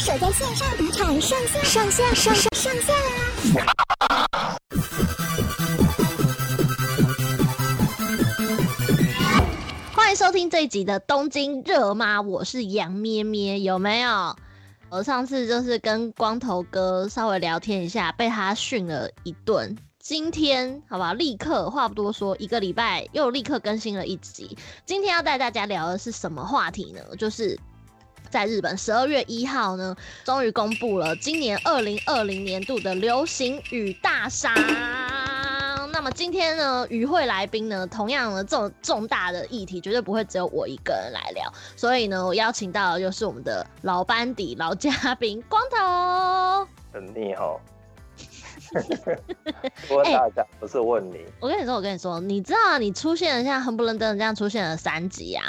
守在线上打铲上线上线上上上线啦！欢迎收听这一集的《东京热吗》，我是杨咩咩，有没有？我上次就是跟光头哥稍微聊天一下，被他训了一顿。今天好吧，立刻话不多说，一个礼拜又立刻更新了一集。今天要带大家聊的是什么话题呢？就是在日本十二月一号呢，终于公布了今年二零二零年度的流行语大赏。那么今天呢，与会来宾呢，同样的这种重大的议题，绝对不会只有我一个人来聊。所以呢，我邀请到的就是我们的老班底、老嘉宾光头。你好。问大家、欸，不是问你。我跟你说，我跟你说，你知道啊，你出现了，像横不愣登这样出现了三集啊，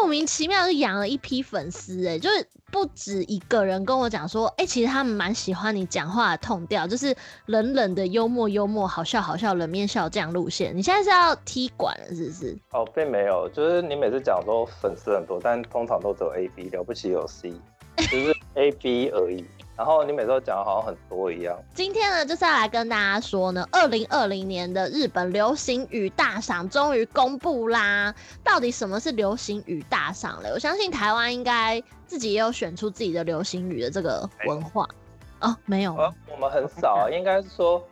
莫名其妙就养了一批粉丝，哎，就是不止一个人跟我讲说，哎、欸，其实他们蛮喜欢你讲话的 tone 调，就是冷冷的幽默幽默，好笑好笑，冷面笑这样路线。你现在是要踢馆了，是不是？哦，并没有，就是你每次讲说粉丝很多，但通常都只有 A B，了不起有 C，就是 A B 而已。然后你每次都讲的好像很多一样。今天呢，就是要来跟大家说呢，二零二零年的日本流行语大赏终于公布啦。到底什么是流行语大赏嘞？我相信台湾应该自己也有选出自己的流行语的这个文化。哦，没有，呃，我们很少啊，应该是说。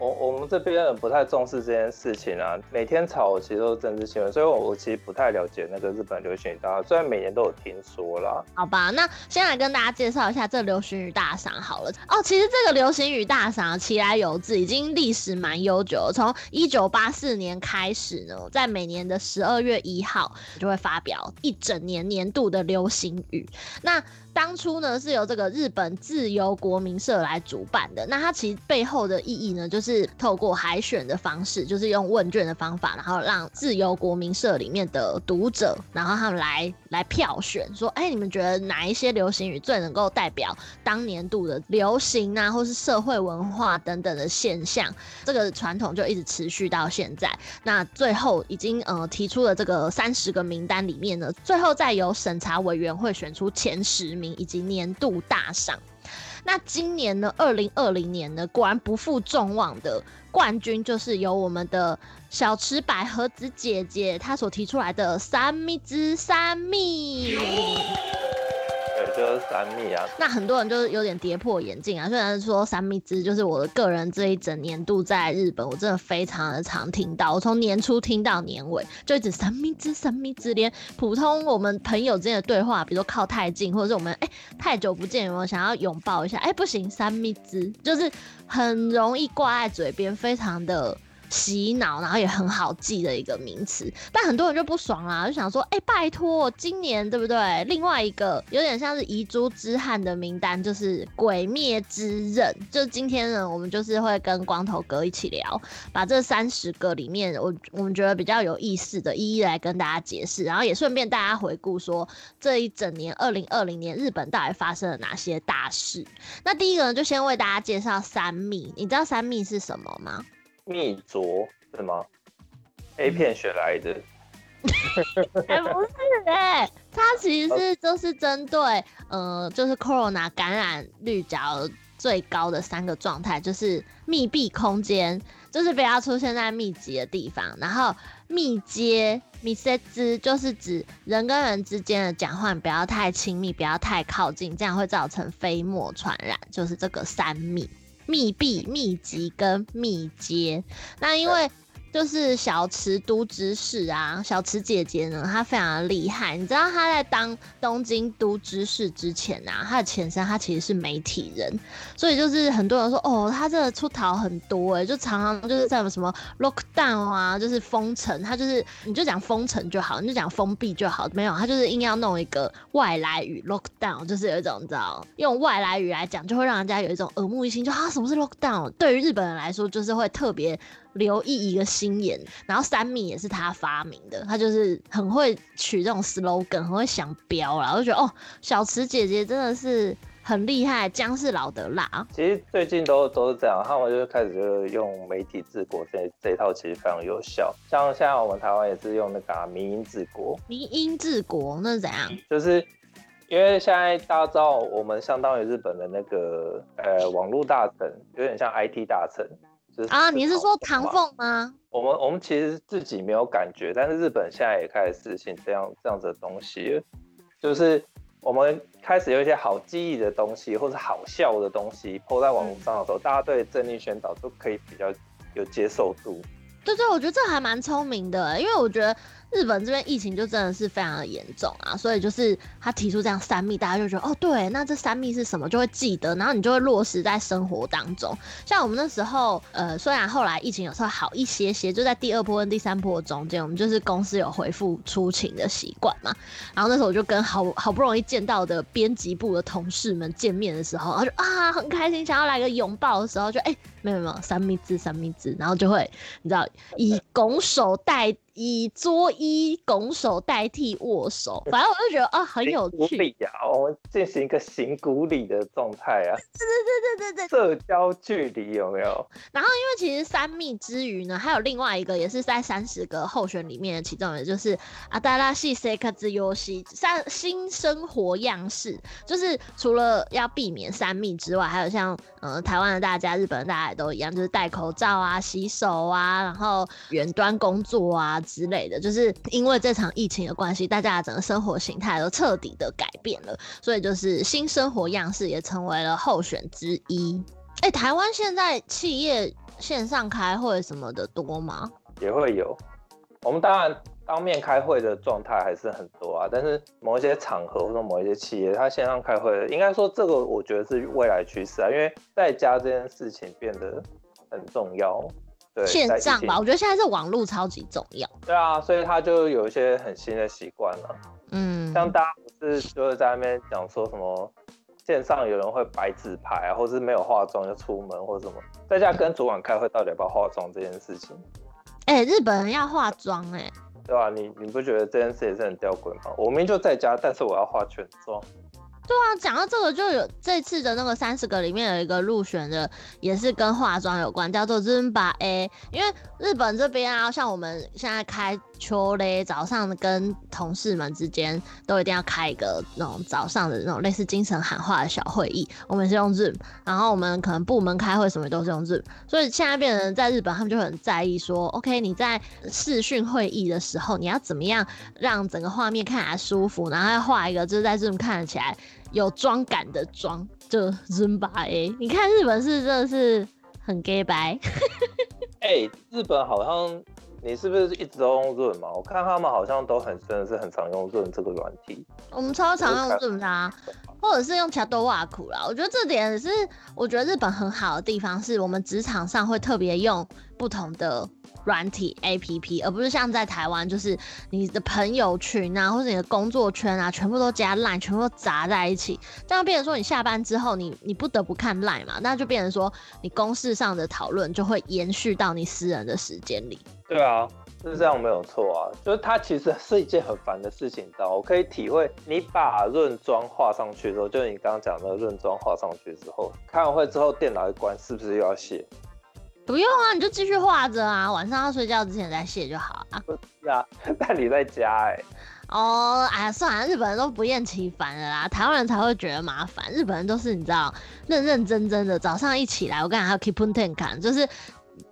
我我们这边不太重视这件事情啊，每天炒其实都是政治新闻，所以我我其实不太了解那个日本流行语大赏，虽然每年都有听说啦。好吧，那先来跟大家介绍一下这流行语大赏好了。哦，其实这个流行语大赏其来有自，已经历史蛮悠久了，从一九八四年开始呢，在每年的十二月一号就会发表一整年年度的流行语。那当初呢，是由这个日本自由国民社来主办的。那它其实背后的意义呢，就是透过海选的方式，就是用问卷的方法，然后让自由国民社里面的读者，然后他们来来票选，说，哎、你们觉得哪一些流行语最能够代表当年度的流行啊，或是社会文化等等的现象？这个传统就一直持续到现在。那最后已经呃提出了这个三十个名单里面呢，最后再由审查委员会选出前十名。以及年度大赏，那今年呢？二零二零年呢？果然不负众望的冠军就是由我们的小池百合子姐姐她所提出来的三密之三密。就是三密啊，那很多人就是有点跌破眼镜啊。虽然说三密之就是我的个人这一整年度在日本，我真的非常的常听到，我从年初听到年尾，就一直三密之三密之，连普通我们朋友之间的对话，比如说靠太近，或者是我们哎、欸、太久不见，有没有想要拥抱一下？哎、欸，不行，三密之就是很容易挂在嘴边，非常的。洗脑，然后也很好记的一个名词，但很多人就不爽啦，就想说，哎、拜托，今年对不对？另外一个有点像是遗珠之憾的名单，就是《鬼灭之刃》。就今天呢，我们就是会跟光头哥一起聊，把这三十个里面，我我们觉得比较有意思的，一一来跟大家解释，然后也顺便大家回顾说，这一整年二零二零年日本到底发生了哪些大事。那第一个呢，就先为大家介绍三密，你知道三密是什么吗？密镯是吗？A 片学来的？哎、欸，不是哎、欸，它其实是就是针对呃，就是 Corona 感染率较最高的三个状态，就是密闭空间，就是不要出现在密集的地方，然后密接、密接之，就是指人跟人之间的讲话不要太亲密，不要太靠近，这样会造成飞沫传染，就是这个三密。密闭、密集跟密接，那因为。就是小池都知事啊，小池姐姐呢，她非常的厉害。你知道她在当东京都知事之前啊，她的前身她其实是媒体人，所以就是很多人说哦，她这个出逃很多哎，就常常就是在什么 lockdown 啊，就是封城，她就是你就讲封城就好，你就讲封闭就好，没有，她就是硬要弄一个外来语 lockdown，就是有一种你知道用外来语来讲，就会让人家有一种耳目一新，就啊什么是 lockdown？对于日本人来说，就是会特别。留意一个心眼，然后三米也是他发明的，他就是很会取这种 slogan，很会想标啦。我就觉得哦，小池姐姐真的是很厉害，姜是老的辣。其实最近都都是这样，他们就开始就是用媒体治国这这一套，其实非常有效。像现在我们台湾也是用那个、啊、迷因治国，民英治国那是怎样？就是因为现在大家知道，我们相当于日本的那个呃网络大臣，有点像 IT 大臣。就是、啊，你是说唐凤吗？我们我们其实自己没有感觉，但是日本现在也开始实行这样这样子的东西，就是我们开始有一些好记忆的东西，或是好笑的东西，po 在网络上的时候，嗯、大家对正令宣导都可以比较有接受度。对对，我觉得这还蛮聪明的，因为我觉得日本这边疫情就真的是非常的严重啊，所以就是他提出这样三密，大家就觉得哦，对，那这三密是什么，就会记得，然后你就会落实在生活当中。像我们那时候，呃，虽然后来疫情有时候好一些些，就在第二波跟第三波中间，我们就是公司有恢复出勤的习惯嘛，然后那时候我就跟好好不容易见到的编辑部的同事们见面的时候，然后就啊很开心，想要来个拥抱的时候，就哎。没有没有，三密治三密治，然后就会你知道以拱手代以作揖拱手代替握手，反正我就觉得啊很有趣呀、啊，我们进行一个行古礼的状态啊，对对对对对对，社交距离有没有？然后因为其实三密之余呢，还有另外一个也是在三十个候选里面的其中也就是阿达拉西塞克之游戏三新生活样式，就是除了要避免三密之外，还有像呃台湾的大家、日本的大家。都一样，就是戴口罩啊、洗手啊，然后远端工作啊之类的。就是因为这场疫情的关系，大家的整个生活形态都彻底的改变了，所以就是新生活样式也成为了候选之一。哎、台湾现在企业线上开会什么的多吗？也会有。我们当然。当面开会的状态还是很多啊，但是某一些场合或者某一些企业，它线上开会，应该说这个我觉得是未来趋势啊，因为在家这件事情变得很重要。对，线上吧，我觉得现在这网络超级重要。对啊，所以他就有一些很新的习惯了。嗯，像大家不是就是在那边讲说什么线上有人会摆纸牌啊，或是没有化妆就出门或者什么，在家跟主管开会到底要不要化妆这件事情？哎、欸，日本人要化妆哎、欸。对、啊？你你不觉得这件事也是很吊诡吗？我明明就在家，但是我要化全妆。对啊，讲到这个，就有这次的那个三十个里面有一个入选的，也是跟化妆有关，叫做 Zumba A。因为日本这边啊，像我们现在开秋嘞，早上跟同事们之间都一定要开一个那种早上的那种类似精神喊话的小会议，我们是用 Zoom，然后我们可能部门开会什么都是用 Zoom，所以现在变成在日本，他们就很在意说，OK，你在视讯会议的时候，你要怎么样让整个画面看起来舒服，然后要画一个就是在 Zoom 看起来。有妆感的妆，就 Zumba A。你看日本是真的是很 gay 白。哎、日本好像你是不是一直都用润嘛？我看他们好像都很真的是很常用润这个软体。我们超常用润啊，或者是用 ChatWalk 啦。我觉得这点是我觉得日本很好的地方，是我们职场上会特别用不同的。软体 APP，而不是像在台湾，就是你的朋友群啊，或者你的工作圈啊，全部都加 Line，全部都砸在一起，这样变成说你下班之后你，你你不得不看 Line 嘛，那就变成说你公事上的讨论就会延续到你私人的时间里。对啊，就是这样没有错啊，就是它其实 是一件很烦的事情，你知道？我可以体会，你把润妆画上去之后，就是你刚刚讲的润妆画上去之后，开完会之后电脑一关，是不是又要卸？不用啊，你就继续画着啊，晚上要睡觉之前再卸就好啊。是啊，但你在家哎、欸。哦，哎呀，算了，日本人都不厌其烦的啦，台湾人才会觉得麻烦。日本人都是你知道，认认真真的，早上一起来，我跟你讲还有 Kippun Tenkan，就是。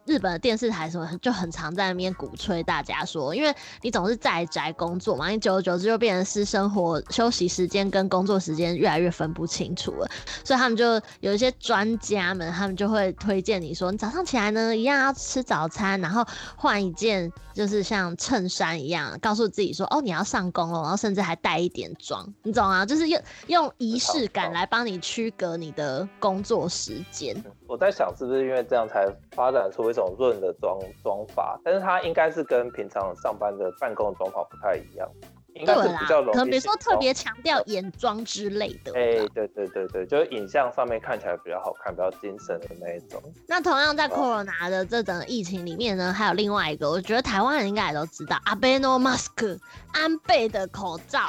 日本的电视台什么就很常在那边鼓吹大家说，因为你总是在宅工作嘛，你久而久之就变成私生活、休息时间跟工作时间越来越分不清楚了。所以他们就有一些专家们，他们就会推荐你说，你早上起来呢，一样要吃早餐，然后换一件就是像衬衫一样，告诉自己说，哦，你要上工了，然后甚至还带一点妆，你懂啊？就是用用仪式感来帮你区隔你的工作时间。我在想，是不是因为这样才发展出一种润的妆妆法？但是它应该是跟平常上班的办公的妆法不太一样，应该是比较容易。可能比如说特别强调眼妆之类的。哎、欸，对对对对，就是影像上面看起来比较好看，比较精神的那一种。那同样在 Corona 的这整个疫情里面呢，还有另外一个，我觉得台湾人应该也都知道，阿贝诺 mask 安倍的口罩。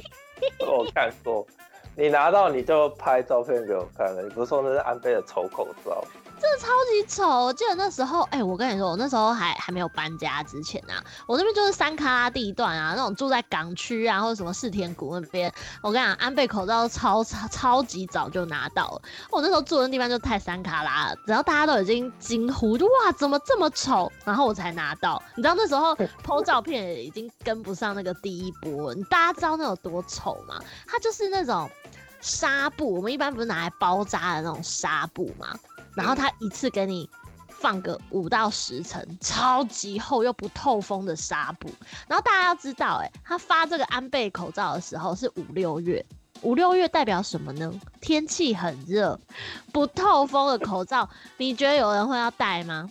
我看过。你拿到你就拍照片给我看了，你不是说那是安倍的丑口罩？真的超级丑。我记得那时候，哎、欸，我跟你说，我那时候还还没有搬家之前啊，我那边就是山卡拉地段啊，那种住在港区啊，或者什么四田谷那边。我跟你讲，安倍口罩超超超级早就拿到了。我那时候住的地方就太山卡拉了，然后大家都已经惊呼，就哇，怎么这么丑？然后我才拿到。你知道那时候 PO 照片已经跟不上那个第一波。你大家知道那有多丑吗？它就是那种。纱布，我们一般不是拿来包扎的那种纱布吗？然后他一次给你放个五到十层，超级厚又不透风的纱布。然后大家要知道，哎，他发这个安倍口罩的时候是五六月，五六月代表什么呢？天气很热，不透风的口罩，你觉得有人会要戴吗？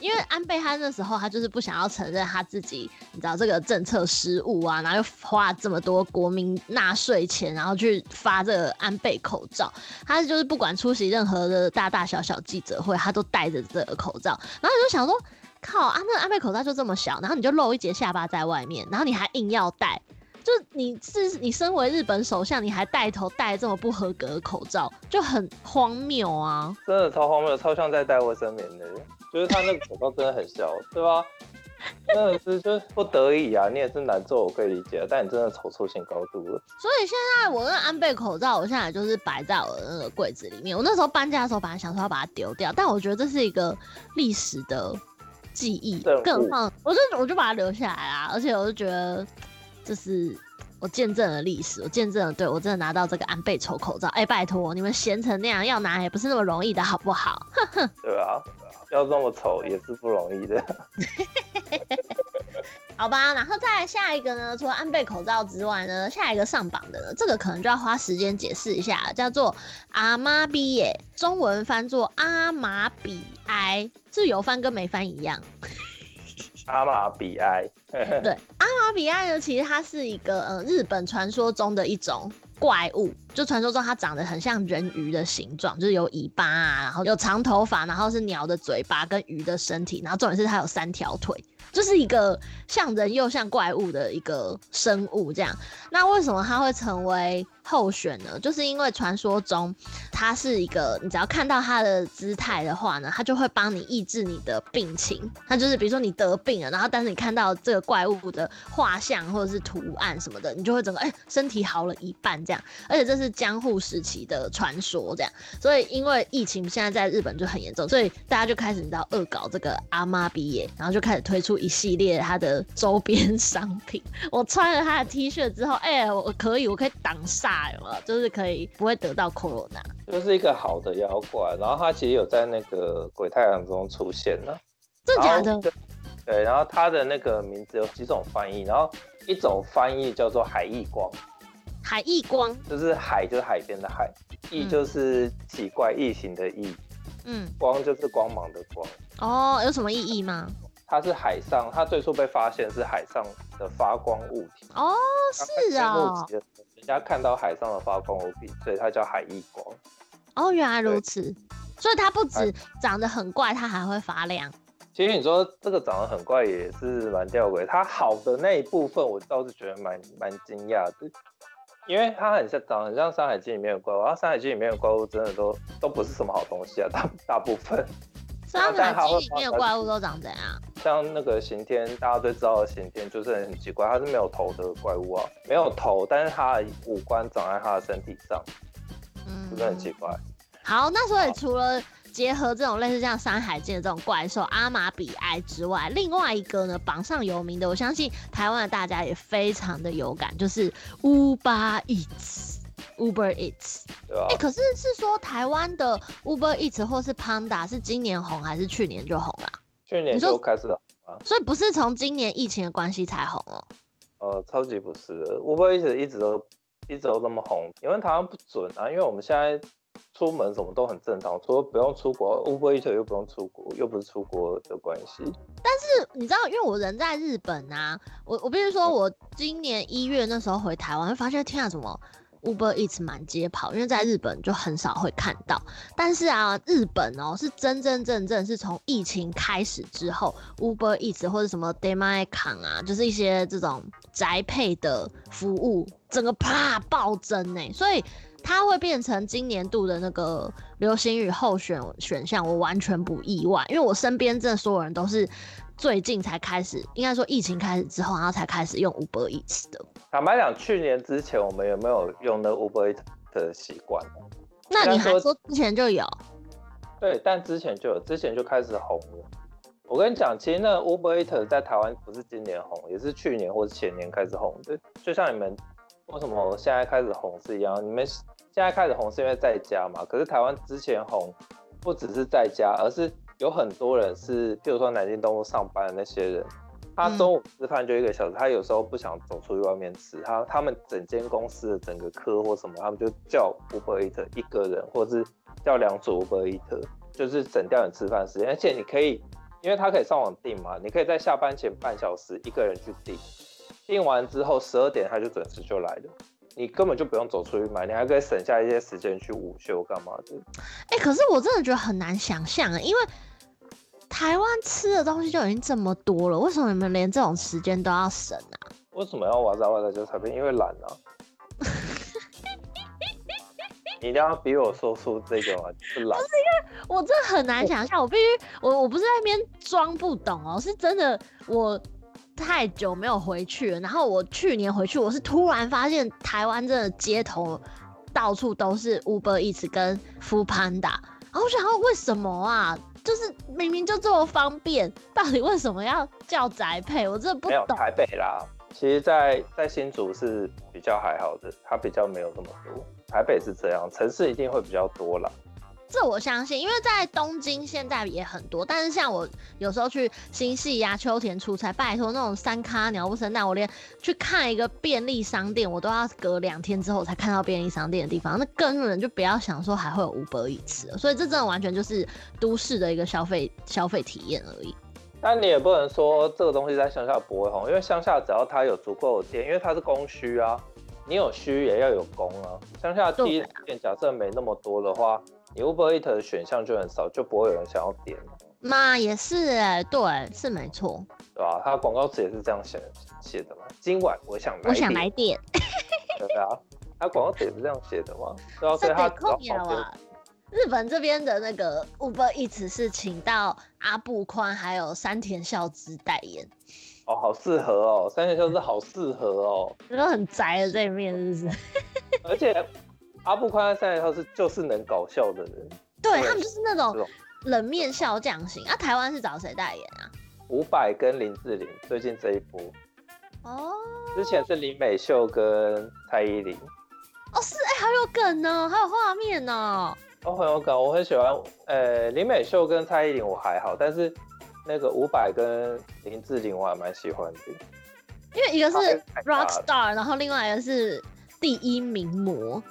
因为安倍他那时候他就是不想要承认他自己，你知道这个政策失误啊，然后又花这么多国民纳税钱，然后去发这个安倍口罩，他就是不管出席任何的大大小小记者会，他都戴着这个口罩，然后你就想说，靠啊，那安倍口罩就这么小，然后你就露一截下巴在外面，然后你还硬要戴，就你是你身为日本首相，你还带头戴这么不合格的口罩，就很荒谬啊，真的超荒谬，超像在戴卫生棉的。就是他那个口罩真的很小，对吧？真的是就是不得已啊，你也是难做，我可以理解。但你真的丑出性高度了。所以现在我那安倍口罩，我现在就是摆在我的那个柜子里面。我那时候搬家的时候，本来想说要把它丢掉，但我觉得这是一个历史的记忆，更放我就我就把它留下来啦。而且我就觉得这是。我见证了历史，我见证了，对，我真的拿到这个安倍丑口罩。哎、欸，拜托，你们闲成那样，要拿也不是那么容易的，好不好？对啊，要这么丑也是不容易的。好吧，然后再来下一个呢？除了安倍口罩之外呢，下一个上榜的呢，这个可能就要花时间解释一下，叫做阿玛比耶，中文翻作阿玛比埃，是有翻跟没翻一样。阿玛比埃，对，阿玛比埃呢，其实它是一个呃日本传说中的一种怪物，就传说中它长得很像人鱼的形状，就是有尾巴啊，然后有长头发，然后是鸟的嘴巴跟鱼的身体，然后重点是它有三条腿。就是一个像人又像怪物的一个生物，这样。那为什么它会成为候选呢？就是因为传说中它是一个，你只要看到它的姿态的话呢，它就会帮你抑制你的病情。它就是比如说你得病了，然后但是你看到这个怪物的画像或者是图案什么的，你就会整个哎、身体好了一半这样。而且这是江户时期的传说这样。所以因为疫情现在在日本就很严重，所以大家就开始你知道恶搞这个阿妈比耶，然后就开始推出。一系列它的周边商品，我穿了它的 T 恤之后，哎、欸，我可以，我可以挡煞，有没有？就是可以不会得到 Corona，就是一个好的妖怪。然后它其实有在那个鬼太郎中出现了，真的假的？对，然后它的那个名字有几种翻译，然后一种翻译叫做海翼光，海翼光。就是海就是海边的海，翼就是奇怪异形的异，嗯，光就是光芒的光。哦，有什么意义吗？它是海上，它最初被发现是海上的发光物体。哦，是啊、哦，人家看到海上的发光物体，所以它叫海翼光。哦，原来如此，所以它不止长得很怪，它还会发亮。其实你说这个长得很怪也是蛮吊诡，它好的那一部分我倒是觉得蛮蛮惊讶的，因为它很像长得很像《山海经》里面的怪物，然后《山海经》里面的怪物真的都都不是什么好东西啊，大大部分。山海经里面的怪物都长怎样？像那个刑天，大家都知道的刑天就是很奇怪，它是没有头的怪物啊，没有头，但是它的五官长在它的身体上，嗯，是不是很奇怪？好，那所以除了结合这种类似像山海经的这种怪兽阿玛比埃之外，另外一个呢，榜上有名的，我相信台湾的大家也非常的有感，就是 Uber Eats。Uber Eats？哎、欸，可是是说台湾的 Uber Eats 或是 Panda 是今年红还是去年就红了？去年就开始了啊，所以不是从今年疫情的关系才红哦。呃，超级不是的，Uber Eats 一直都一直都那么红，因为台湾不准啊，因为我们现在出门什么都很正常，除了不用出国，Uber Eats 又不用出国，又不是出国的关系。但是你知道，因为我人在日本啊，我我必须说，我今年一月那时候回台湾，发现天啊，怎么？Uber Eats 满街跑，因为在日本就很少会看到。但是啊，日本哦是真真正正是从疫情开始之后，Uber Eats 或者什么 Demae-can 啊，就是一些这种宅配的服务，整个啪暴增呢。所以。它会变成今年度的那个流行语候选选项，我完全不意外，因为我身边真的所有人都是最近才开始，应该说疫情开始之后，然后才开始用 Uber Eats 的。坦白讲，去年之前我们有没有用那 Uber Eats 的习惯？那你还说之前就有？对，但之前就有，之前就开始红了。我跟你讲，其实那 Uber Eats 在台湾不是今年红，也是去年或是前年开始红的。就像你们为什么现在开始红是一样，你们现在开始红是因为在家嘛？可是台湾之前红不只是在家，而是有很多人是，比如说南京东路上班的那些人，他中午吃饭就一个小时，他有时候不想走出去外面吃，他他们整间公司的整个科或什么，他们就叫 Uber Eats 一个人，或是叫两组 Uber Eats，就是省掉你吃饭时间，而且你可以。因为他可以上网订嘛，你可以在下班前半小时一个人去订，订完之后十二点他就准时就来了，你根本就不用走出去买，你还可以省下一些时间去午休干嘛的。哎、欸，可是我真的觉得很难想象啊，因为台湾吃的东西就已经这么多了，为什么你们连这种时间都要省啊？为什么要挖在挖在就产品？因为懒啊。你一定要逼我说出这个是懒。不是因为我真的很难想象，我必须我我不是在那边装不懂哦，是真的我太久没有回去了。然后我去年回去，我是突然发现台湾真的街头到处都是 Uber Eats 跟 Foodpanda，然后我想说为什么啊？就是明明就这么方便，到底为什么要叫宅配？我真的不懂。没有台北啦，其实在在新竹是比较还好的，它比较没有这么多。台北是这样，城市一定会比较多啦。这我相信，因为在东京现在也很多。但是像我有时候去新潟呀、秋田出差，拜托那种三咖鸟不生蛋，我连去看一个便利商店，我都要隔两天之后才看到便利商店的地方。那根本就不要想说还会有 Uber Eats 了。所以这真的完全就是都市的一个消费消费体验而已。但你也不能说这个东西在乡下不会红，因为乡下只要它有足够的店，因为它是供需啊。你有需也要有供啊，乡下第一店假设没那么多的话，你 Uber Eats 的选项就很少，就不会有人想要点。妈也是哎，对，是没错，对吧？他广告词也是这样写写的嘛。今晚我想来，我想来点，对啊，他广告词也是这样写的嘛。对啊，所以他只要好点。日本这边的那个 Uber Eats 是请到阿布宽还有山田孝之代言。哦，好适合哦，三田孝之好适合哦，这个很宅的这一面，是不是？而且阿布宽和三田孝之就是能搞笑的人，对他们就是那种冷面笑匠型啊。台湾是找谁代言啊？伍佰跟林志玲，最近这一波哦，之前是林美秀跟蔡依林哦，是哎、欸，还有梗呢，还有画面呢，哦，很有梗，我很喜欢。呃，林美秀跟蔡依林我还好，但是。那个伍佰跟林志玲我还蛮喜欢的，因为一个是 rock star，然后另外一个是第一名模。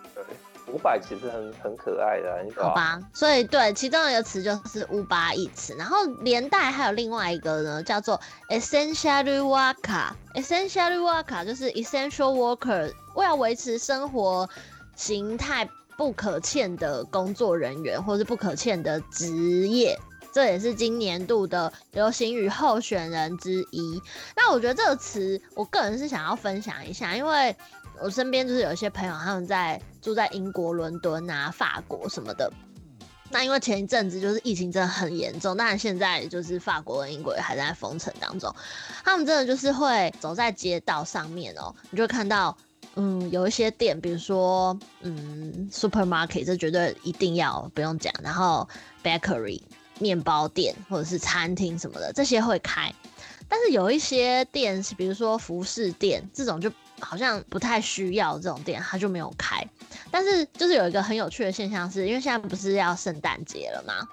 五百其实很很可爱的，你？好吧，所以对，其中一个词就是 Uber Eats，然后连带还有另外一个呢，叫做 essential worker。essential worker 就是 essential worker，为了维持生活形态不可欠的工作人员，或是不可欠的职业。这也是今年度的流行语候选人之一。那我觉得这个词，我个人是想要分享一下，因为我身边就是有一些朋友，他们在住在英国伦敦啊、法国什么的。那因为前一阵子就是疫情真的很严重，当然现在就是法国跟英国也还在封城当中。他们真的就是会走在街道上面哦，你就会看到，嗯，有一些店，比如说，嗯，supermarket，这绝对一定要不用讲，然后 bakery。面包店或者是餐厅什么的，这些会开，但是有一些店，比如说服饰店这种，就好像不太需要这种店，他就没有开。但是就是有一个很有趣的现象是，因为现在不是要圣诞节了吗？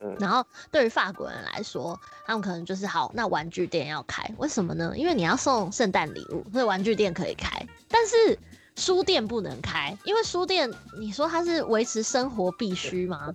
嗯，然后对于法国人来说，他们可能就是好，那玩具店要开，为什么呢？因为你要送圣诞礼物，所以玩具店可以开，但是书店不能开，因为书店你说它是维持生活必须吗？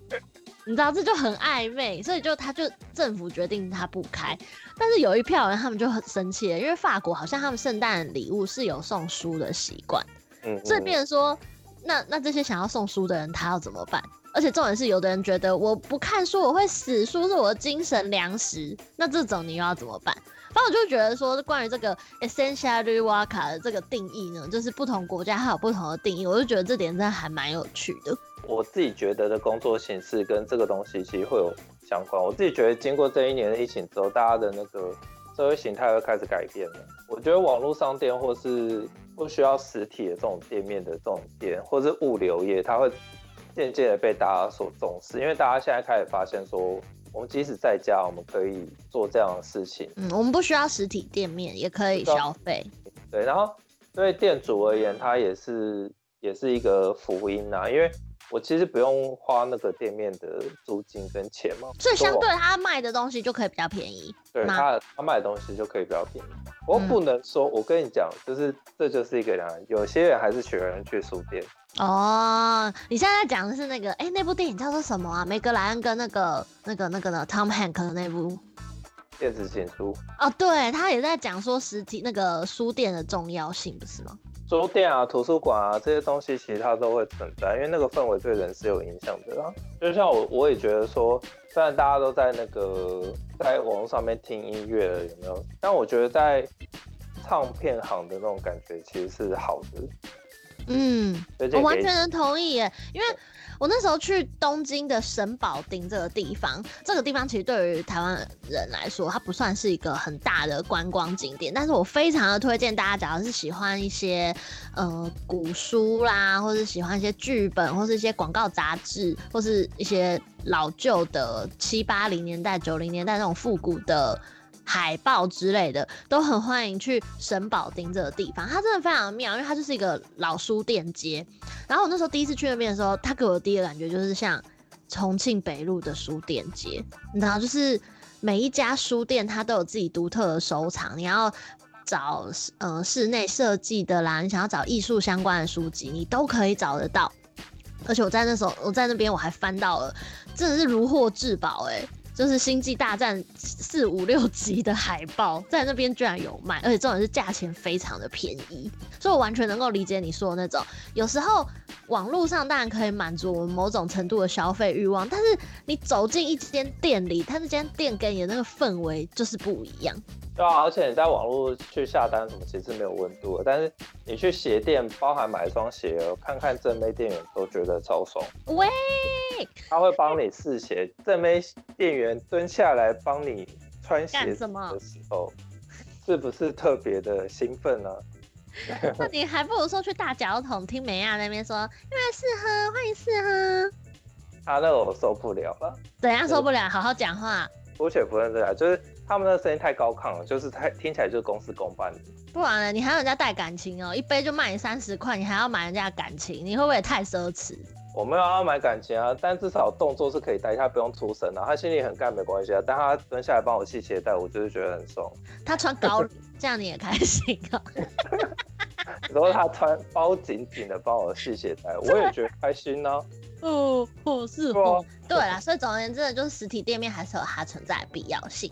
你知道这就很暧昧，所以就他就政府决定他不开，但是有一票人他们就很生气，因为法国好像他们圣诞礼物是有送书的习惯，嗯，嗯，所以变成说那那这些想要送书的人，他要怎么办？而且重点是，有的人觉得我不看书我会死，书是我的精神粮食。那这种你又要怎么办？反正我就觉得说，关于这个 essential w o r k e 的这个定义呢，就是不同国家它有不同的定义。我就觉得这点真的还蛮有趣的。我自己觉得的工作形式跟这个东西其实会有相关。我自己觉得经过这一年的疫情之后，大家的那个社会形态会开始改变了。我觉得网络商店或是不需要实体的这种店面的这种店，或是物流业，它会渐渐的被大家所重视，因为大家现在开始发现说。我们即使在家，我们可以做这样的事情。嗯，我们不需要实体店面，也可以消费。对，然后对店主而言，它也是也是一个福音呐，因为我其实不用花那个店面的租金跟钱嘛，所以相对他卖的东西就可以比较便宜。对，他他卖的东西就可以比较便宜。我不能说，我跟你讲，就是这就是一个人，有些人还是喜欢去书店。哦，你现在在讲的是那个，哎、欸，那部电影叫做什么啊？梅格莱恩跟那个、那个、那个呢？Tom Hanks 的那部电子情书。哦，对，他也在讲说实体那个书店的重要性，不是吗？书店啊，图书馆啊，这些东西其实它都会存在，因为那个氛围对人是有影响的啦。就像我，我也觉得说，虽然大家都在那个在网络上面听音乐了，有没有？但我觉得在唱片行的那种感觉其实是好的。嗯，我完全能同意耶，因为我那时候去东京的神保町这个地方，这个地方其实对于台湾人来说，它不算是一个很大的观光景点，但是我非常的推荐大家，假如是喜欢一些呃古书啦，或是喜欢一些剧本，或是一些广告杂志，或是一些老旧的七八零年代、九零年代那种复古的。海报之类的都很欢迎去神保町这个地方，它真的非常妙，因为它就是一个老书店街。然后我那时候第一次去那边的时候，它给我的第一个感觉就是像重庆北路的书店街，你知道，就是每一家书店它都有自己独特的收藏，你要找呃室内设计的啦，你想要找艺术相关的书籍，你都可以找得到。而且我在那时候，我在那边我还翻到了，真的是如获至宝哎。就是《星际大战》四五六集的海报，在那边居然有卖，而且重点是价钱非常的便宜，所以我完全能够理解你说的那种。有时候网络上当然可以满足我们某种程度的消费欲望，但是你走进一间店里，它那间店给你的那个氛围就是不一样。对啊，而且你在网络去下单什么，其实没有温度的。但是你去鞋店，包含买一双鞋，看看正妹店员都觉得超爽。喂，他会帮你试鞋，正妹店员蹲下来帮你穿鞋子的时候，是不是特别的兴奋呢？那你还不如说去大脚桶听美亚那边说，因为试喝，欢迎试喝。他、啊、那我受不了了。怎样受不了？好好讲话。姑且不论这样，就是。他们的声音太高亢了，就是太听起来就是公事公办的。不然呢？你还要人家带感情哦，一杯就卖你三十块，你还要买人家的感情，你会不会也太奢侈？我没有要买感情啊，但至少动作是可以带，他不用出声啊，他心里很干没关系啊。但他蹲下来帮我系鞋带，我就是觉得很爽。他穿高，这样你也开心啊？然后他穿包紧紧的帮我系鞋带，我也觉得开心呢、啊。哦，哦，是哦，对啦，所以总而言之，就是实体店面还是有它存在的必要性。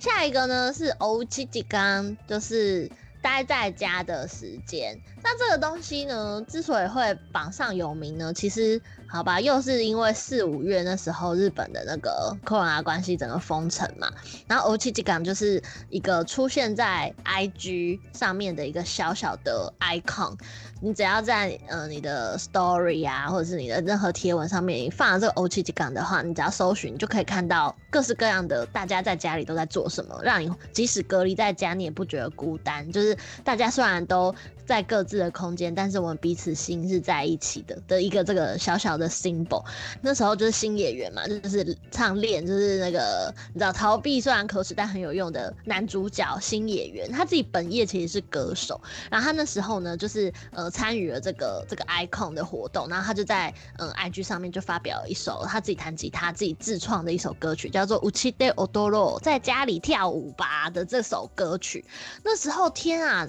下一个呢是おうち时间，就是待在家的时间。那这个东西呢，之所以会榜上有名呢，其实好吧，又是因为四五月那时候日本的那个 corona 关系，整个封城嘛。然后おうち时间就是一个出现在 IG 上面的一个小小的 icon。 你只要在呃你的 story 啊，或者是你的任何贴文上面你放了这个おうち时间的话，你只要搜寻，你就可以看到各式各样的大家在家里都在做什么，让你即使隔离在家，你也不觉得孤单。就是大家虽然都 在各自的空间，但是我们彼此心是在一起的的一个这个小小的 symbol。那时候就是星野源嘛，就是唱恋，就是那个你知道逃避虽然可耻但很有用的男主角星野源，他自己本业其实是歌手，然后他那时候呢就是呃参与了这个这个 icon 的活动，然后他就在嗯 IG 上面就发表了一首他自己弹吉他自己自创的一首歌曲，叫做うちで踊ろう，在家里跳舞吧的这首歌曲。那时候天啊！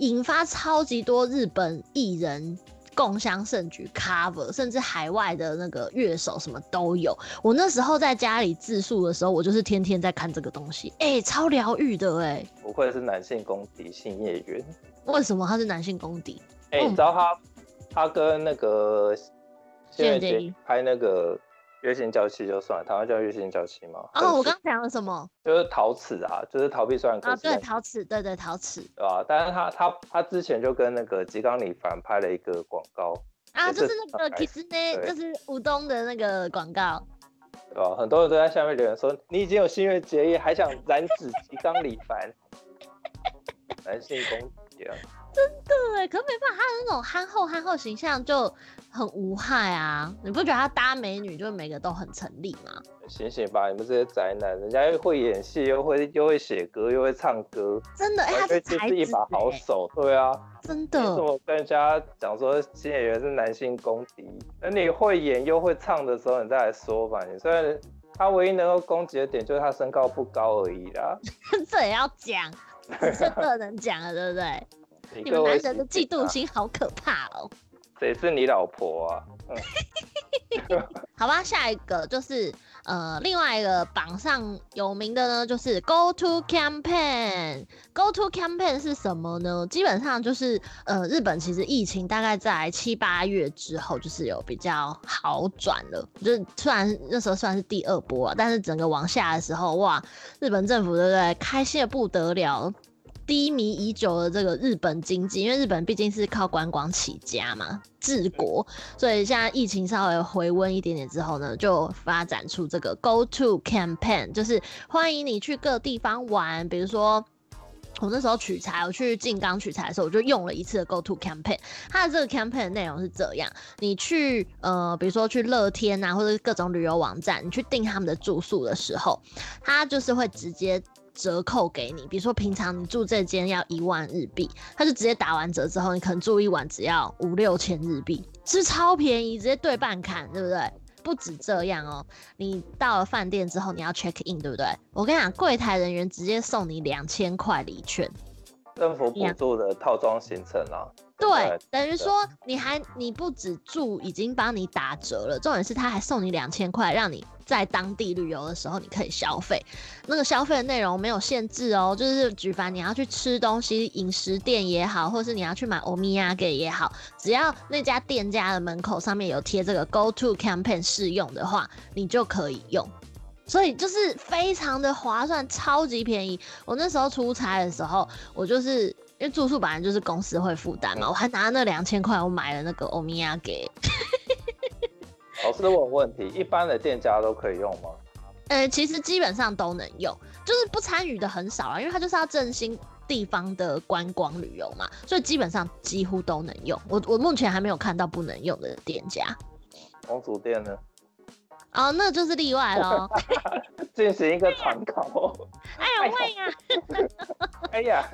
引发超级多日本艺人共襄盛举 cover，甚至海外的那个乐手什么都有。我那时候在家里自述的时候，我就是天天在看这个东西，哎、欸，超疗愈的哎、欸。不愧是男性公敌星野源。为什么他是男性公敌？哎、欸，你知道他他跟那个新垣结衣拍那个。月薪交期就算了，台湾叫月薪交期吗？哦，我刚刚讲了什么？就是陶瓷啊，就是逃避虽然啊，对，陶瓷，对对陶瓷，对吧？但是他他他之前就跟那个吉冈里凡拍了一个广告啊，就是那个 Kissne，就是吴东的那个广告，对吧？很多人都在下面留言说，你已经有新月结业，还想染指吉冈里凡，男性攻击啊！真的哎，可没办法，他的那种憨厚憨厚形象就很无害啊！你不觉得他搭美女就每个都很成立吗？醒醒吧，你们这些宅男，人家又会演戏，又会又会写歌，又会唱歌，真的哎，他是才子，一把好手，对啊，真的。为什么跟人家讲说新演员是男性公敌？等你会演又会唱的时候，你再来说吧。你虽然他唯一能够攻击的点就是他身高不高而已啦，这也要讲，这不能讲了，对不对？你们男人的嫉妒心好可怕哦！谁是你老婆啊？好吧，下一个就是呃，另外一个榜上有名的呢，就是 Go To Campaign。Go To Campaign 是什么呢？基本上就是呃，日本其实疫情大概在七八月之后，就是有比较好转了。就是虽然那时候算是第二波啊，但是整个往下的时候，哇，日本政府对不对？开心的不得了。低迷已久的这个日本经济，因为日本毕竟是靠观光起家嘛，治国，所以现在疫情稍微回温一点点之后呢，就发展出这个 Go To Campaign，就是欢迎你去各地方玩。比如说我那时候取材，我去静冈取材的时候，我就用了一次的 Go To Campaign。它的这个 campaign 的内容是这样：你去呃，比如说去乐天啊，或者各种旅游网站，你去订他们的住宿的时候，它就是会直接。折扣给你，比如说平常你住这间要一万日币，他就直接打完折之后，你可能住一晚只要五六千日币，是不是超便宜？直接对半砍，对不对？不止这样哦，你到了饭店之后你要 check in，对不对？我跟你讲，柜台人员直接送你两千块礼券，政府补助的套装行程啊。对，等于说你还你不止住，已经帮你打折了，重点是他还送你两千块，让你在当地旅游的时候你可以消费。那个消费的内容没有限制哦，就是举凡你要去吃东西，饮食店也好，或是你要去买欧米亚给也好，只要那家店家的门口上面有贴这个 Go To Campaign 试用的话，你就可以用。所以就是非常的划算，超级便宜。我那时候出差的时候，我就是。因为住宿本来就是公司会负担嘛，我还拿那两千块，我买了那个欧米亚给。老师问问题，一般的店家都可以用吗？呃，其实基本上都能用，就是不参与的很少啊，因为它就是要振兴地方的观光旅游嘛，所以基本上几乎都能用。我我目前还没有看到不能用的店家。公主店呢？哦，那就是例外喽。进行一个参考。哎呀，会呀。哎呀。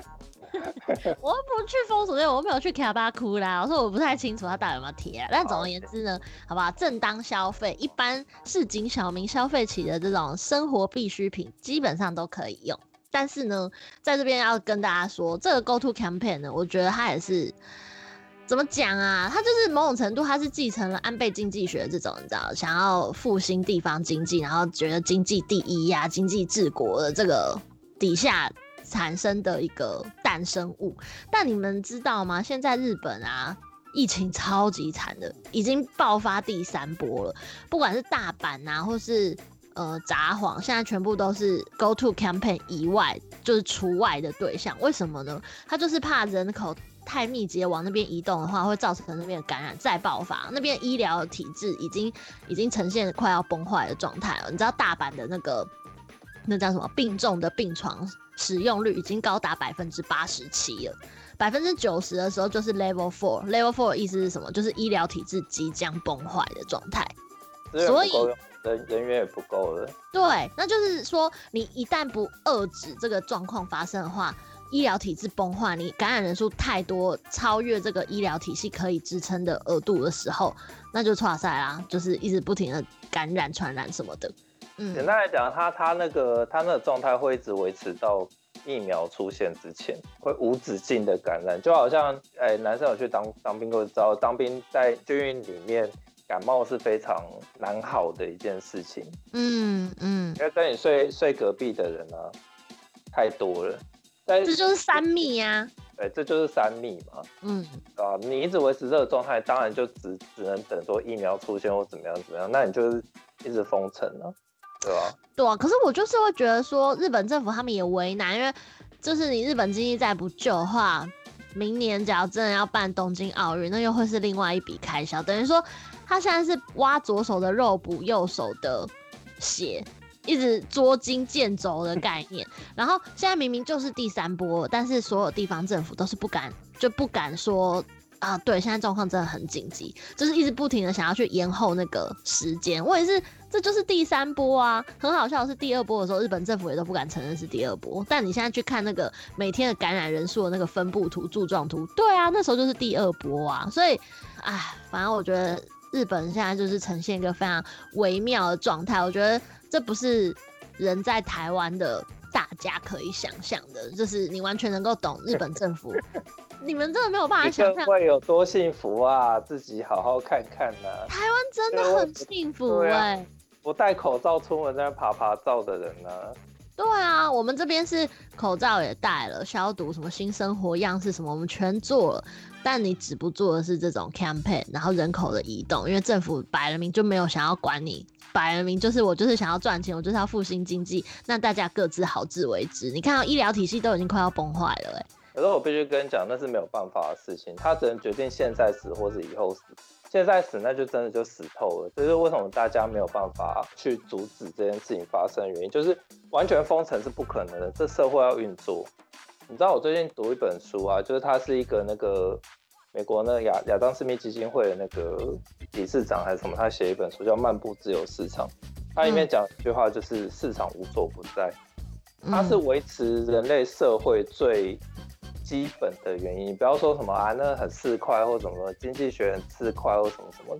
我不去风俗店，我没有去卡巴库啦。我说我不太清楚他到底有没有贴啊。但总而言之呢，好不好？正当消费，一般市井小民消费起的这种生活必需品，基本上都可以用。但是呢，在这边要跟大家说，这个 Go To Campaign 呢，我觉得它也是怎么讲啊？它就是某种程度，它是继承了安倍经济学这种，你知道，想要复兴地方经济，然后觉得经济第一呀、啊，经济治国的这个底下。产生的一个生物，但你们知道吗？现在日本啊，疫情超级惨的，已经爆发第三波了。不管是大阪啊，或是呃札幌，现在全部都是 Go To Campaign 以外，就是除外的对象。为什么呢？他就是怕人口太密集往那边移动的话，会造成那边的感染再爆发。那边医疗体制已经已经呈现快要崩坏的状态了。你知道大阪的那个那叫什么病重的病床？使用率已经高达百分之八十七了，百分之九十的时候就是 level four。level four 的意思是什么？就是医疗体制即将崩坏的状态。所以人人员也不够了。对，那就是说，你一旦不遏制这个状况发生的话，医疗体制崩坏，你感染人数太多，超越这个医疗体系可以支撑的额度的时候，那就错赛啦，就是一直不停的感染、传染什么的。嗯，简单来讲，他他那个他那个状态会一直维持到疫苗出现之前，会无止境的感染，就好像哎、欸，男生有去当当兵都知道，当兵在军营里面感冒是非常难好的一件事情。嗯嗯，因为跟你睡睡隔壁的人啊太多了，但这就是三密呀、啊。对，这就是三密嘛。嗯，啊，你一直维持这个状态，当然就只只能等说疫苗出现或怎么样怎么样，那你就是一直封城了，对啊？对啊，可是我就是会觉得说，日本政府他们也为难，因为就是你日本经济再不救的话，明年假如真的要办东京奥运，那又会是另外一笔开销，等于说他现在是挖左手的肉补右手的血。一直捉襟见肘的概念，然后现在明明就是第三波，但是所有地方政府都是不敢，就不敢说啊，对，现在状况真的很紧急，就是一直不停的想要去延后那个时间。我也是，这就是第三波啊，很好笑的是第二波的时候，日本政府也都不敢承认是第二波，但你现在去看那个每天的感染人数的那个分布图、柱状图，对啊，那时候就是第二波啊，所以，哎，反正我觉得日本现在就是呈现一个非常微妙的状态，我觉得。这不是人在台湾的大家可以想象的，就是你完全能够懂日本政府，你们真的没有办法想象会有多幸福啊！自己好好看看呢、啊。台湾真的很幸福哎、不戴口罩出门在那爬爬照的人呢、啊？对啊，我们这边是口罩也戴了，消毒什么新生活样式什么，我们全做了。但你止不住的是这种 campaign，然后人口的移动，因为政府摆了明就没有想要管你，摆了明就是我就是想要赚钱，我就是要复兴经济，那大家各自好自为之。你看到医疗体系都已经快要崩坏了、欸，哎，可是我必须跟你讲，那是没有办法的事情，他只能决定现在死或是以后死。现在死那就真的就死透了，这是为什么大家没有办法去阻止这件事情发生的原因，就是完全封城是不可能的，这社会要运作。你知道我最近读一本书啊，就是他是一个那个美国那亚亚当斯密基金会的那个理事长还是什么，他写一本书叫《漫步自由市场》，他里面讲一句话就是市场无所不在，它是维持人类社会最基本的原因。不要说什么啊，那很四块或什么经济学很市侩或什么什么。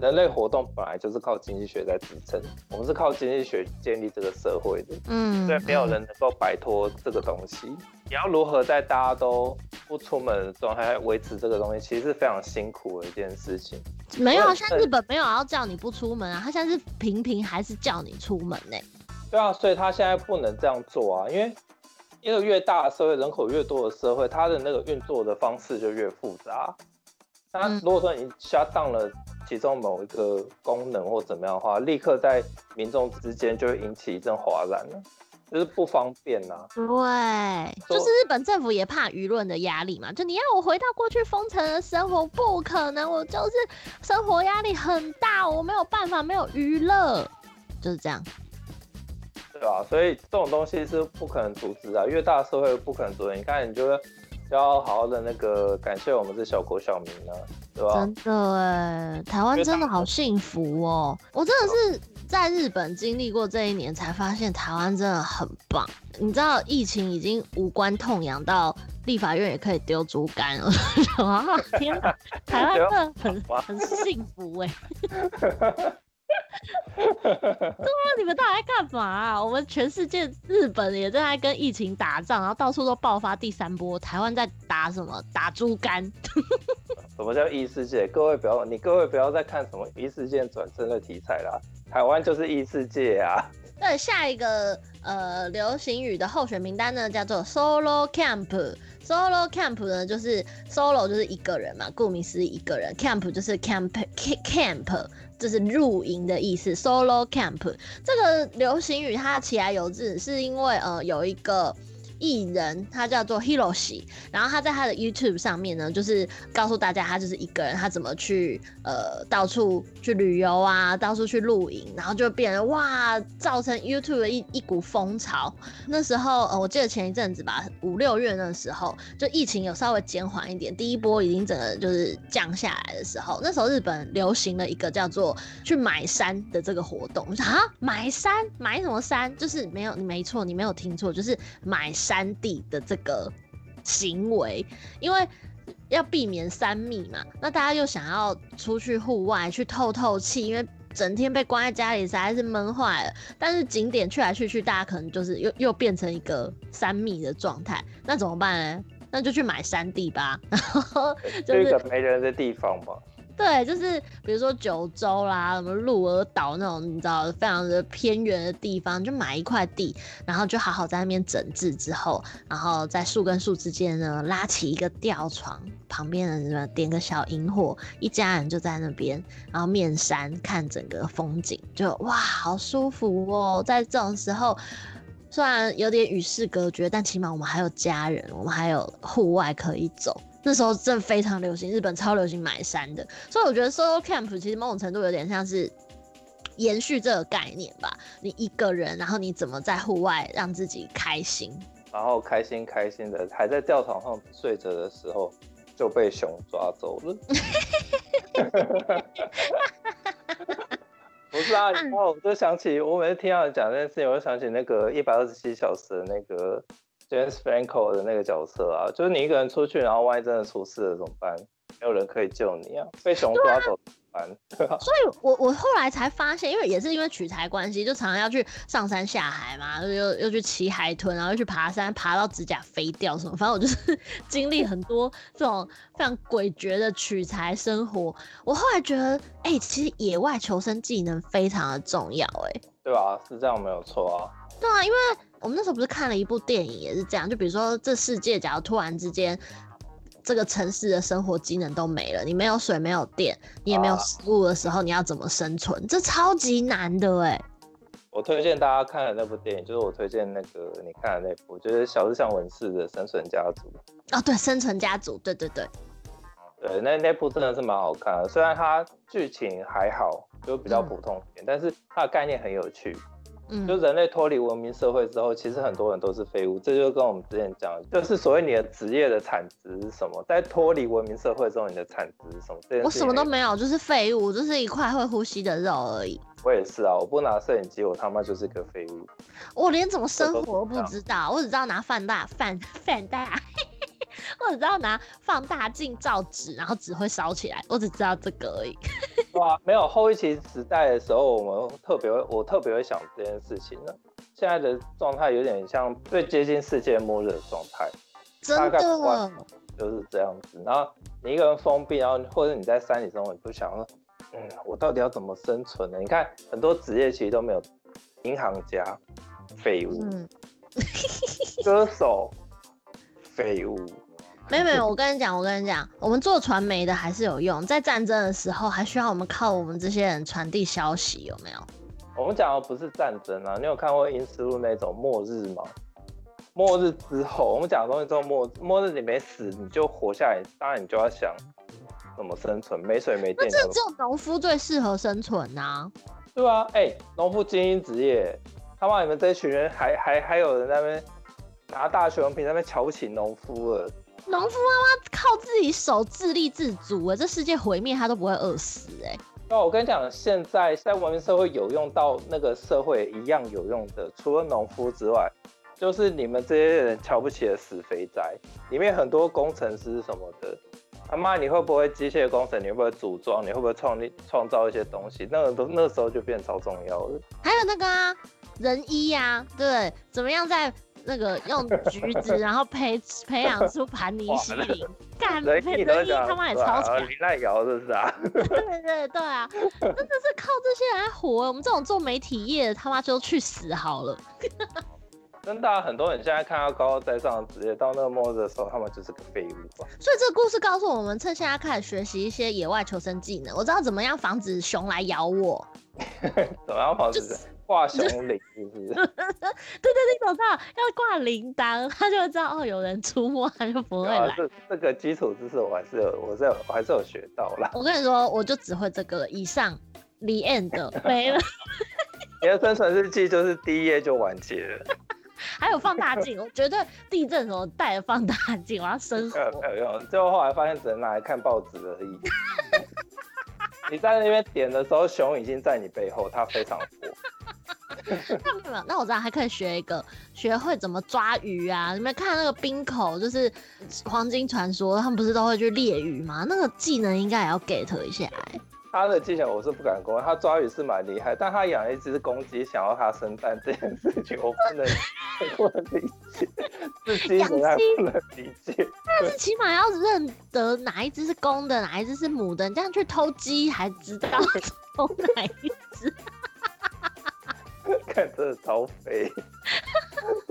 人类活动本来就是靠经济学在支撑，我们是靠经济学建立这个社会的，嗯，所以没有人能够摆脱这个东西。你要如何在大家都不出门的状态维持这个东西，其实是非常辛苦的一件事情。没有啊，像日本没有要叫你不出门啊，他现在是频频还是叫你出门呢？对啊，所以他现在不能这样做啊，因为一个越大的社会，人口越多的社会，它的那个运作的方式就越复杂。那如果说你 shut down 了其中某一个功能或怎么样的话，立刻在民众之间就会引起一阵哗然了，就是不方便呐、啊。对，就是日本政府也怕舆论的压力嘛，就你要我回到过去封城的生活，不可能，我就是生活压力很大，我没有办法没有娱乐，就是这样。对吧？所以这种东西是不可能阻止啊，越大的社会不可能阻止。你看，你就会。要好好的那个感谢我们这小国小民呢，对吧？真的哎，台湾真的好幸福哦！我真的是在日本经历过这一年，才发现台湾真的很棒。你知道疫情已经无关痛痒到立法院也可以丢竹竿了，哇！天哪，台湾真的很 很幸福哎。对啊，你们到底在干嘛啊？我们全世界，日本也正在跟疫情打仗，然后到处都爆发第三波。台湾在打什么？打猪肝？什么叫异世界？各位不要，你各位不要再看什么异世界转生的题材啦。台湾就是异世界啊。对，下一个呃流行语的候选名单呢，叫做 Solo Camp。Solo Camp 呢，就是 Solo 就是一个人嘛，顾名思义一个人。Camp 就是 Camp Camp。就是露营的意思，Solo Camp 这个流行语它起来有字，是因为呃有一个。艺人他叫做 Hiroshi，然后他在他的 YouTube 上面呢，就是告诉大家他就是一个人，他怎么去呃到处去旅游啊，到处去露营，然后就变成哇，造成 YouTube 的一一股风潮。那时候呃，我记得前一阵子吧，五六月那时候，就疫情有稍微减缓一点，第一波已经整个就是降下来的时候，那时候日本流行了一个叫做去买山的这个活动。我说啊，买山买什么山？就是没有，你没错，你没有听错，就是买山。山地的这个行为，因为要避免三密嘛，那大家又想要出去户外去透透气，因为整天被关在家里实在是闷坏了。但是景点去来去去，大家可能就是又又变成一个三密的状态，那怎么办呢？那就去买山地吧，然后就是一个没人的地方吧。对，就是比如说九州啦，什么鹿儿岛那种，你知道非常的偏远的地方，就买一块地，然后就好好在那边整治之后，然后在树跟树之间呢拉起一个吊床，旁边的人点个小萤火，一家人就在那边，然后面山看整个风景，就哇，好舒服哦。在这种时候，虽然有点与世隔绝，但起码我们还有家人，我们还有户外可以走。那时候真的非常流行，日本超流行买山的，所以我觉得 solo camp 其实某种程度有点像是延续这个概念吧。你一个人，然后你怎么在户外让自己开心？然后开心开心的，还在吊床上睡着的时候就被熊抓走了。不是啊，然后我就想起，我每次听到你讲这件事情，我就想起那个一百二十七小时的那个。James Franco 的那个角色啊，就是你一个人出去，然后万一真的出事了怎么办？没有人可以救你啊，被熊抓走怎么办？对啊，所以我我后来才发现，因为也是因为取材关系，就常常要去上山下海嘛，又又去骑海豚，然后又去爬山，爬到指甲飞掉什么，反正我就是 经历很多这种非常诡谲的取材生活。我后来觉得，哎、欸，其实野外求生技能非常的重要，哎，对吧？是这样没有错啊。对啊，因为。我们那时候不是看了一部电影，也是这样。就比如说，这世界假如突然之间，这个城市的生活机能都没了，你没有水、没有电，你也没有食物的时候，啊、你要怎么生存？这超级难的哎。我推荐大家看的那部电影，就是我推荐那个你看的那部，就是小日向文世的《生存家族》。哦，对，《生存家族》，对对对，对，那那部真的是蛮好看的。虽然它剧情还好，就比较普通一点，嗯、但是它的概念很有趣。嗯，就人类脱离文明社会之后，其实很多人都是废物。这就跟我们之前讲，就是所谓你的职业的产值是什么？在脱离文明社会之后，你的产值是什么？我什么都没有，就是废物，就是一块会呼吸的肉而已。我也是啊，我不拿摄影机，我他妈就是个废物。我连怎么生活都不知道，我只知道拿放大、放放大。我只知道拿放大镜照纸，然后纸会烧起来。我只知道这个而已。哇，没有后疫情时代的时候，我们特别会，我特别会想这件事情呢。现在的状态有点像最接近世界末日的状态，真的，就是这样子。然后你一个人封闭，然后或者你在山里中，你不想说，嗯，我到底要怎么生存呢？你看很多职业其实都没有，银行家废物，嗯、歌手废物。没有没有，我跟你讲，我跟你讲，我们做传媒的还是有用，在战争的时候还需要我们靠我们这些人传递消息，有没有？我们讲的不是战争啊，你有看过《因斯路》那种末日吗？末日之后，我们讲的东西之后末末日你没死，你就活下来，当然你就要想怎么生存，没水没电。那这只有农夫最适合生存呐、啊。对啊，哎、欸，农夫精英职业，他妈你们这一群人还还还有人在那边拿大学文凭在那边瞧不起农夫了。农夫妈妈靠自己手自立自足啊，这世界毁灭他都不会饿死哎。那我跟你讲，现在在文明社会有用到那个社会一样有用的，除了农夫之外，就是你们这些人瞧不起的死肥宅，里面很多工程师什么的，他妈你会不会机械工程？你会不会组装？你会不会创立创造一些东西？那个都那时候就变超重要了。还有那个啊，人医呀、啊，对，怎么样在？那个用橘子，然后培培养出 盘尼西林，干人医他妈也超强，林奈瑶是不是啊？对对对对啊，真的是靠这些人来活。我们这种做媒体业的，他妈就去死好了。真的、啊，很多人现在看到高高在上的职业，到那个末日的时候，他们就是个废物。所以这个故事告诉我们，趁现在开始学习一些野外求生技能。我知道怎么样防止熊来咬我。怎么样防止？就是挂熊铃是不是？对 对对，手上要挂铃铛，他就会知道哦，有人出没，他就不会来。这这个基础知识我还是有，我是有，我还是有学到啦。我跟你说，我就只会这个以上，the end 没了。你的生存日记就是第一页就完结了。还有放大镜，我绝对地震的时候带着放大镜，我要生活。没有用，最后后来发现只能拿来看报纸而已。你在那边点的时候，熊已经在你背后，它非常火。那没有，那我知道还可以学一个，学会怎么抓鱼啊！你们看那个冰口，就是黄金传说，他们不是都会去猎鱼吗？那个技能应该也要 get 一下来。他的技巧我是不敢公开，他抓鱼是蛮厉害，但他养一只公鸡想要它生蛋这件事情，我不能不能理解，自己还不能理解。但是起码要认得哪一只是公的，哪一只是母的，你这样去偷鸡还知道 偷哪一只？看，真的超肥，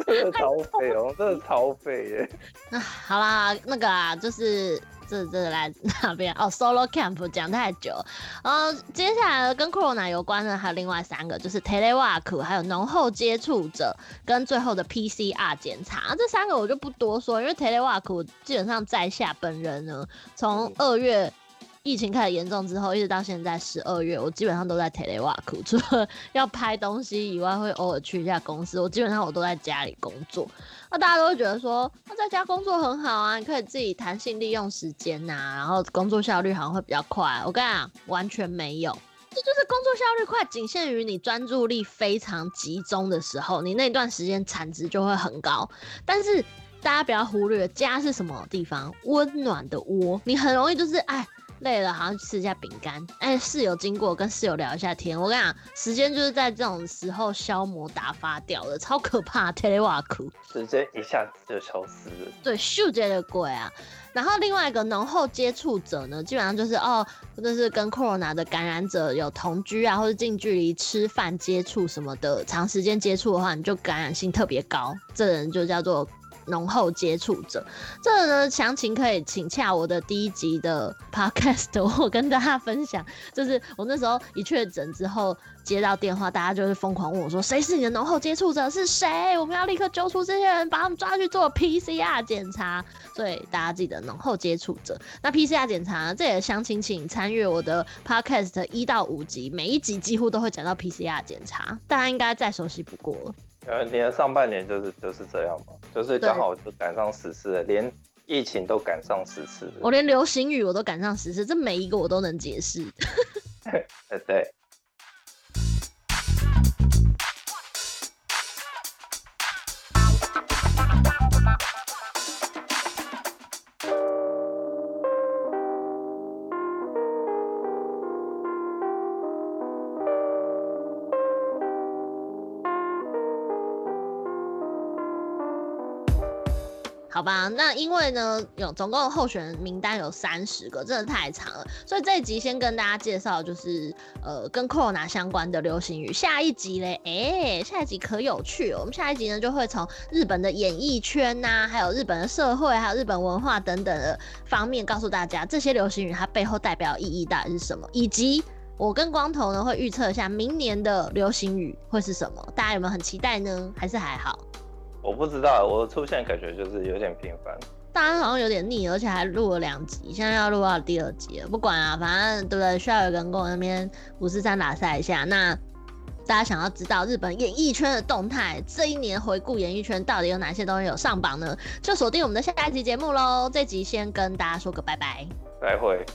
真的超肥哦，真的超肥耶！啊，好啦，那个啊，就是。这这来哪边哦？Solo Camp 讲太久，呃，接下来跟 Corona 有关的还有另外三个，就是 Telework，还有浓厚接触者跟最后的 PCR 检查。这三个我就不多说，因为 Telework 基本上在下本人呢，从二月。疫情开始严重之后，一直到现在十二月，我基本上都在 telework，除了要拍东西以外，会偶尔去一下公司。我基本上我都在家里工作。那大家都会觉得说，那在家工作很好啊，你可以自己弹性利用时间呐，然后工作效率好像会比较快。我跟你讲，完全没有，这就是工作效率快，仅限于你专注力非常集中的时候，你那段时间产值就会很高。但是大家不要忽略，家是什么地方？温暖的窝，你很容易就是哎。累了，好像吃一下饼干。哎，室友经过，跟室友聊一下天。我跟你讲，时间就是在这种时候消磨打发掉的，超可怕。Telework，时间一下子就消失了。对，秀杰的鬼啊。然后另外一个浓厚接触者呢，基本上就是哦，就是跟 Corona 的感染者有同居啊，或者近距离吃饭接触什么的，长时间接触的话，你就感染性特别高。这人就叫做。浓厚接触者，这个呢，详情可以请洽我的第一集的 podcast，我跟大家分享。就是我那时候一确诊之后接到电话，大家就是疯狂问我说：“谁是你的浓厚接触者？是谁？我们要立刻揪出这些人，把他们抓去做 PCR 检查。”所以大家记得浓厚接触者。那 PCR 检查呢，这也详情请参阅我的 podcast 一到五集，每一集几乎都会讲到 PCR 检查，大家应该再熟悉不过了。呃，年上半年就是就是这样嘛，就是刚好就赶上时事了，连疫情都赶上时事。我连流行语我都赶上时事，这每一个我都能解释。对 对。好吧，那因为呢，有总共候选人名单有三十个，真的太长了，所以这一集先跟大家介绍，就是呃跟 Corona 相关的流行语。下一集嘞，哎、下一集可有趣哦。我们下一集呢就会从日本的演艺圈呐、还有日本的社会，还有日本文化等等的方面，告诉大家这些流行语它背后代表意义到底是什么，以及我跟光头呢会预测一下明年的流行语会是什么。大家有没有很期待呢？还是还好？我不知道，我的出现感觉就是有点频繁，大家好像有点腻，而且还录了两集，现在要录到第二集了。不管啊，反正对不对？需要有人跟我那边五四三打赛一下。那大家想要知道日本演艺圈的动态，这一年回顾演艺圈到底有哪些东西有上榜呢？就锁定我们的下一集节目喽。这集先跟大家说个拜拜，再会。